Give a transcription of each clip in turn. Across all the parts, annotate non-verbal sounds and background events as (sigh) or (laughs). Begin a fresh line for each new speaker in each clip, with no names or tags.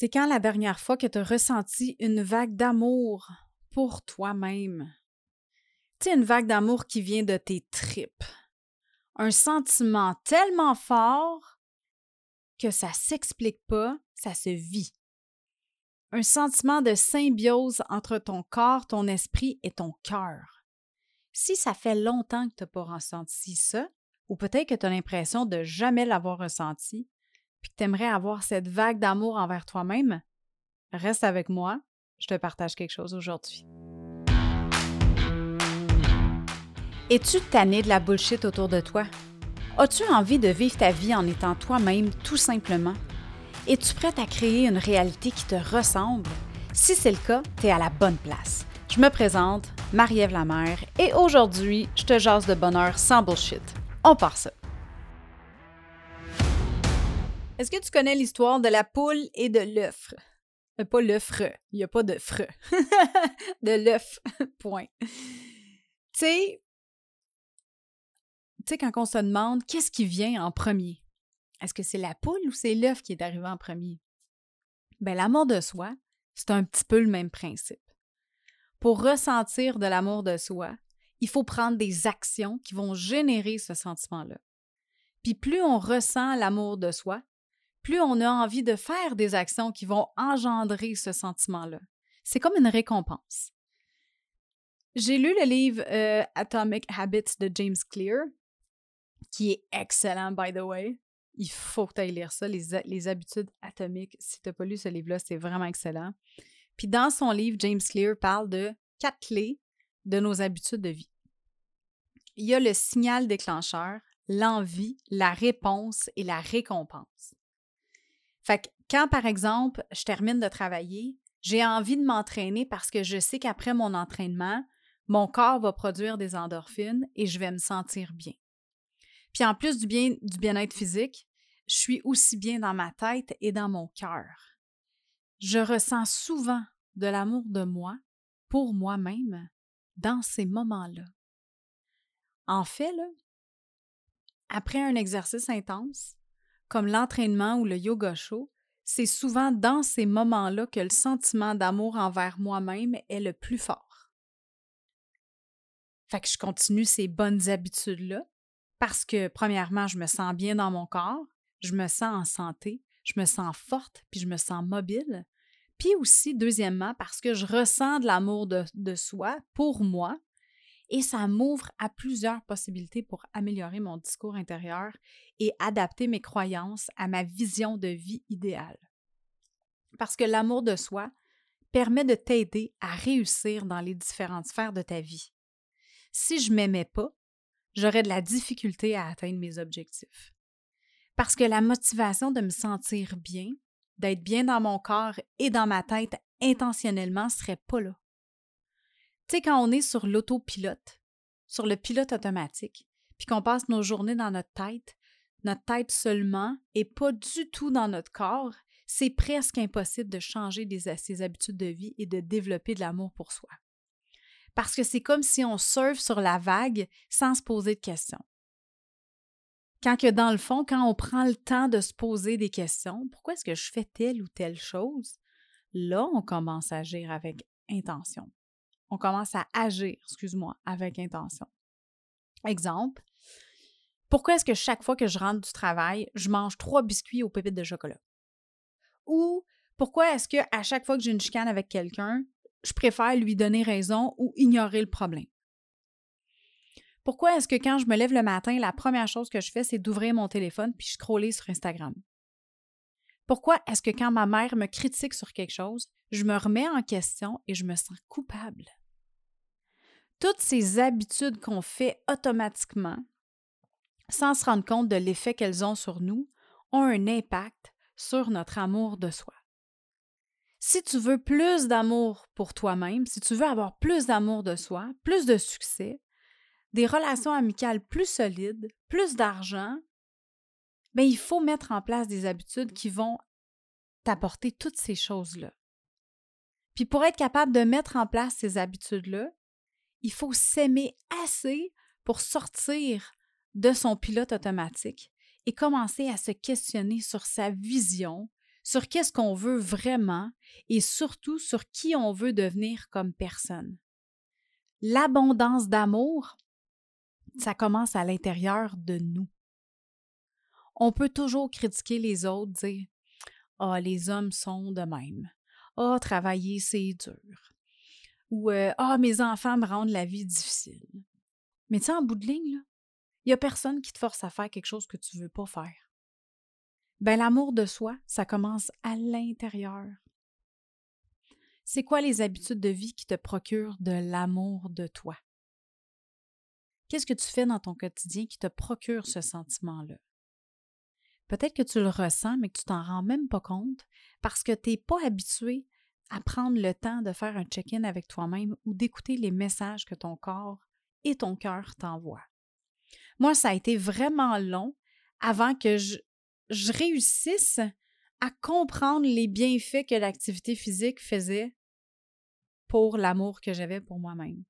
C'est quand la dernière fois que tu as ressenti une vague d'amour pour toi-même? Tu une vague d'amour qui vient de tes tripes. Un sentiment tellement fort que ça s'explique pas, ça se vit. Un sentiment de symbiose entre ton corps, ton esprit et ton cœur. Si ça fait longtemps que tu n'as pas ressenti ça, ou peut-être que tu as l'impression de jamais l'avoir ressenti, puis que tu aimerais avoir cette vague d'amour envers toi-même, reste avec moi, je te partage quelque chose aujourd'hui. Es-tu tanné de la bullshit autour de toi? As-tu envie de vivre ta vie en étant toi-même tout simplement? Es-tu prête à créer une réalité qui te ressemble? Si c'est le cas, tu à la bonne place. Je me présente, Marie-Ève Lamère, et aujourd'hui, je te jase de bonheur sans bullshit. On part ça. Est-ce que tu connais l'histoire de la poule et de l'œuf? Euh, pas l'œuf, il n'y a pas de (laughs) de l'œuf, (laughs) point. Tu sais, tu sais, quand on se demande qu'est-ce qui vient en premier, est-ce que c'est la poule ou c'est l'œuf qui est arrivé en premier? Ben, l'amour de soi, c'est un petit peu le même principe. Pour ressentir de l'amour de soi, il faut prendre des actions qui vont générer ce sentiment-là. Puis plus on ressent l'amour de soi, plus on a envie de faire des actions qui vont engendrer ce sentiment-là. C'est comme une récompense. J'ai lu le livre euh, Atomic Habits de James Clear, qui est excellent, by the way. Il faut que tu ailles lire ça, les, habitudes atomiques. Si tu n'as pas lu ce livre-là, c'est vraiment excellent. Puis dans son livre, James Clear parle de quatre clés de nos habitudes de vie. Il y a le signal déclencheur, l'envie, la réponse et la récompense. Fait que quand, par exemple, je termine de travailler, j'ai envie de m'entraîner parce que je sais qu'après mon entraînement, mon corps va produire des endorphines et je vais me sentir bien. Puis en plus du bien du bien-être physique, je suis aussi bien dans ma tête et dans mon cœur. Je ressens souvent de l'amour de moi, pour moi-même, dans ces moments-là. En fait, après un exercice intense, comme l'entraînement ou le yoga chaud, c'est souvent dans ces moments-là que le sentiment d'amour envers moi-même est le plus fort. Fait que je continue ces bonnes habitudes-là parce que, premièrement, je me sens bien dans mon corps, je me sens en santé, je me sens forte, puis je me sens mobile. Puis aussi, deuxièmement, parce que je ressens de l'amour de, de soi pour moi et ça m'ouvre à plusieurs possibilités pour améliorer mon discours intérieur et adapter mes croyances à ma vision de vie idéale. Parce que l'amour de soi permet de t'aider à réussir dans les différentes sphères de ta vie. Si je m'aimais pas, j'aurais de la difficulté à atteindre mes objectifs. Parce que la motivation de me sentir bien, d'être bien dans mon corps et dans ma tête intentionnellement serait pas là. Tu sais, quand on est sur l'autopilote, sur le pilote automatique, puis qu'on passe nos journées dans notre tête, notre tête seulement, et pas du tout dans notre corps, c'est presque impossible de changer des, ses habitudes de vie et de développer de l'amour pour soi. Parce que c'est comme si on surfe sur la vague sans se poser de questions. Quand que dans le fond, quand on prend le temps de se poser des questions, pourquoi est-ce que je fais telle ou telle chose? Là, on commence à agir avec intention on commence à agir, excuse-moi, avec intention. Exemple, pourquoi est-ce que chaque fois que je rentre du travail, je mange trois biscuits aux pépites de chocolat? Ou pourquoi est-ce que à chaque fois que j'ai une chicane avec quelqu'un, je préfère lui donner raison ou ignorer le problème? Pourquoi est-ce que quand je me lève le matin, la première chose que je fais, c'est d'ouvrir mon téléphone puis scroller sur Instagram? Pourquoi est-ce que quand ma mère me critique sur quelque chose, je me remets en question et je me sens coupable? Toutes ces habitudes qu'on fait automatiquement, sans se rendre compte de l'effet qu'elles ont sur nous, ont un impact sur notre amour de soi. Si tu veux plus d'amour pour toi-même, si tu veux avoir plus d'amour de soi, plus de succès, des relations amicales plus solides, plus d'argent, bien, il faut mettre en place des habitudes qui vont t'apporter toutes ces choses-là. Puis pour être capable de mettre en place ces habitudes-là, il faut s'aimer assez pour sortir de son pilote automatique et commencer à se questionner sur sa vision, sur qu'est-ce qu'on veut vraiment et surtout sur qui on veut devenir comme personne. L'abondance d'amour, ça commence à l'intérieur de nous. On peut toujours critiquer les autres, dire Ah, les hommes sont de même. Ah, travailler, c'est dur. Ou Ah, oh, mes enfants me rendent la vie difficile. Mais tu sais, en bout de ligne, il n'y a personne qui te force à faire quelque chose que tu ne veux pas faire. Ben, l'amour de soi, ça commence à l'intérieur. C'est quoi les habitudes de vie qui te procurent de l'amour de toi? Qu'est-ce que tu fais dans ton quotidien qui te procure ce sentiment-là? Peut-être que tu le ressens, mais que tu t'en rends même pas compte parce que tu n'es pas habitué à prendre le temps de faire un check-in avec toi-même ou d'écouter les messages que ton corps et ton cœur t'envoient. Moi, ça a été vraiment long avant que je, réussisse à comprendre les bienfaits que l'activité physique faisait pour l'amour que j'avais pour moi-même.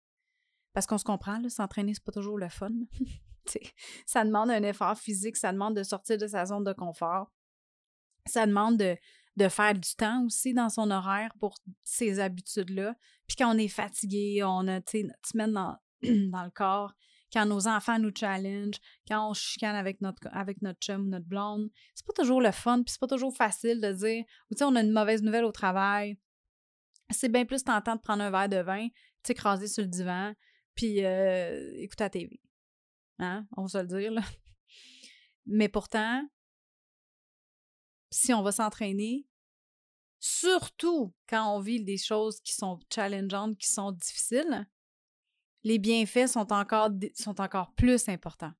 Parce qu'on se comprend, s'entraîner, c'est pas toujours le fun. (laughs) ça demande un effort physique, ça demande de sortir de sa zone de confort. Ça demande de, de faire du temps aussi dans son horaire pour ces habitudes-là. Puis quand on est fatigué, on a notre semaine dans, (clears throat) dans le corps, quand nos enfants nous challenge, quand on chicane avec notre, avec notre chum ou notre blonde, c'est pas toujours le fun, puis c'est pas toujours facile de dire, tu sais, on a une mauvaise nouvelle au travail. C'est bien plus tentant de prendre un verre de vin, t'écraser sur le divan, puis euh, écouter la TV. Hein? On va se le dire, là. Mais pourtant, si on va s'entraîner, surtout quand on vit des choses qui sont challengeantes, qui sont difficiles, les bienfaits sont encore, plus importants.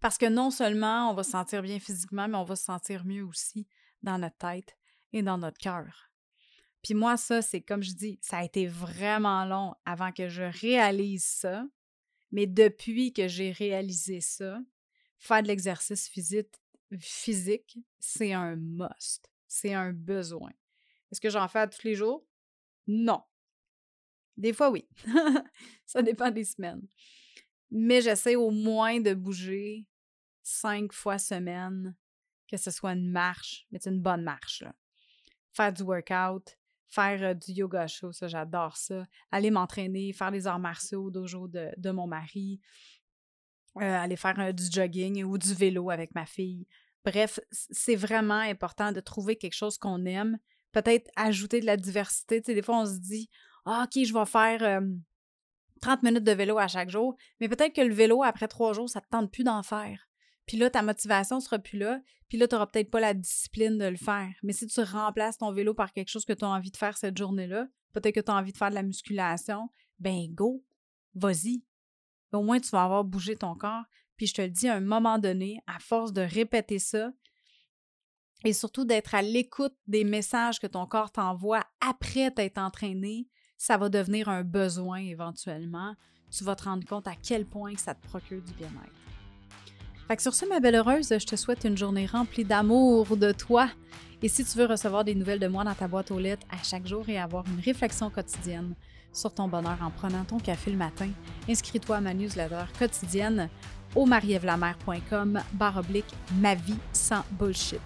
Parce que non seulement on va se sentir bien physiquement, mais on va se sentir mieux aussi dans notre tête et dans notre cœur. Puis moi, ça, c'est comme je dis, ça a été vraiment long avant que je réalise ça. Mais depuis que j'ai réalisé ça, faire de l'exercice physique c'est un must. C'est un besoin. Est-ce que j'en fais tous les jours? Non. Des fois, oui. (laughs) ça dépend des semaines. Mais j'essaie au moins de bouger cinq fois semaine, que ce soit une marche, mais c'est une bonne marche. Faire du workout, faire euh, du yoga chaud, ça, j'adore ça. Aller m'entraîner, faire les arts martiaux au dojo de, de mon mari, euh, aller faire euh, du jogging ou du vélo avec ma fille. Bref, c'est vraiment important de trouver quelque chose qu'on aime. Peut-être ajouter de la diversité. Tu sais, des fois, on se dit, ah, OK, je vais faire 30 minutes de vélo à chaque jour, mais peut-être que le vélo, après trois jours, ça ne te tente plus d'en faire. Puis là, ta motivation sera plus là. Puis là, tu n'auras peut-être pas la discipline de le faire. Mais si tu remplaces ton vélo par quelque chose que tu as envie de faire cette journée-là, peut-être que tu as envie de faire de la musculation, ben go, vas-y. Au moins, tu vas avoir bougé ton corps. Puis je te le dis, à un moment donné, à force de répéter ça, et surtout d'être à l'écoute des messages que ton corps t'envoie après t'être entraîné, ça va devenir un besoin éventuellement. Tu vas te rendre compte à quel point ça te procure du bien-être. Fait que sur ce, ma belle heureuse, je te souhaite une journée remplie d'amour de toi. Et si tu veux recevoir des nouvelles de moi dans ta boîte aux lettres à chaque jour et avoir une réflexion quotidienne sur ton bonheur en prenant ton café le matin, inscris-toi à ma newsletter quotidienne au marievlamer.com barre ma vie sans bullshit.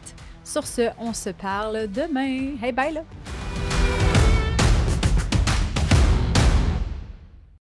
Sur ce, on se parle demain. Hey, bye là!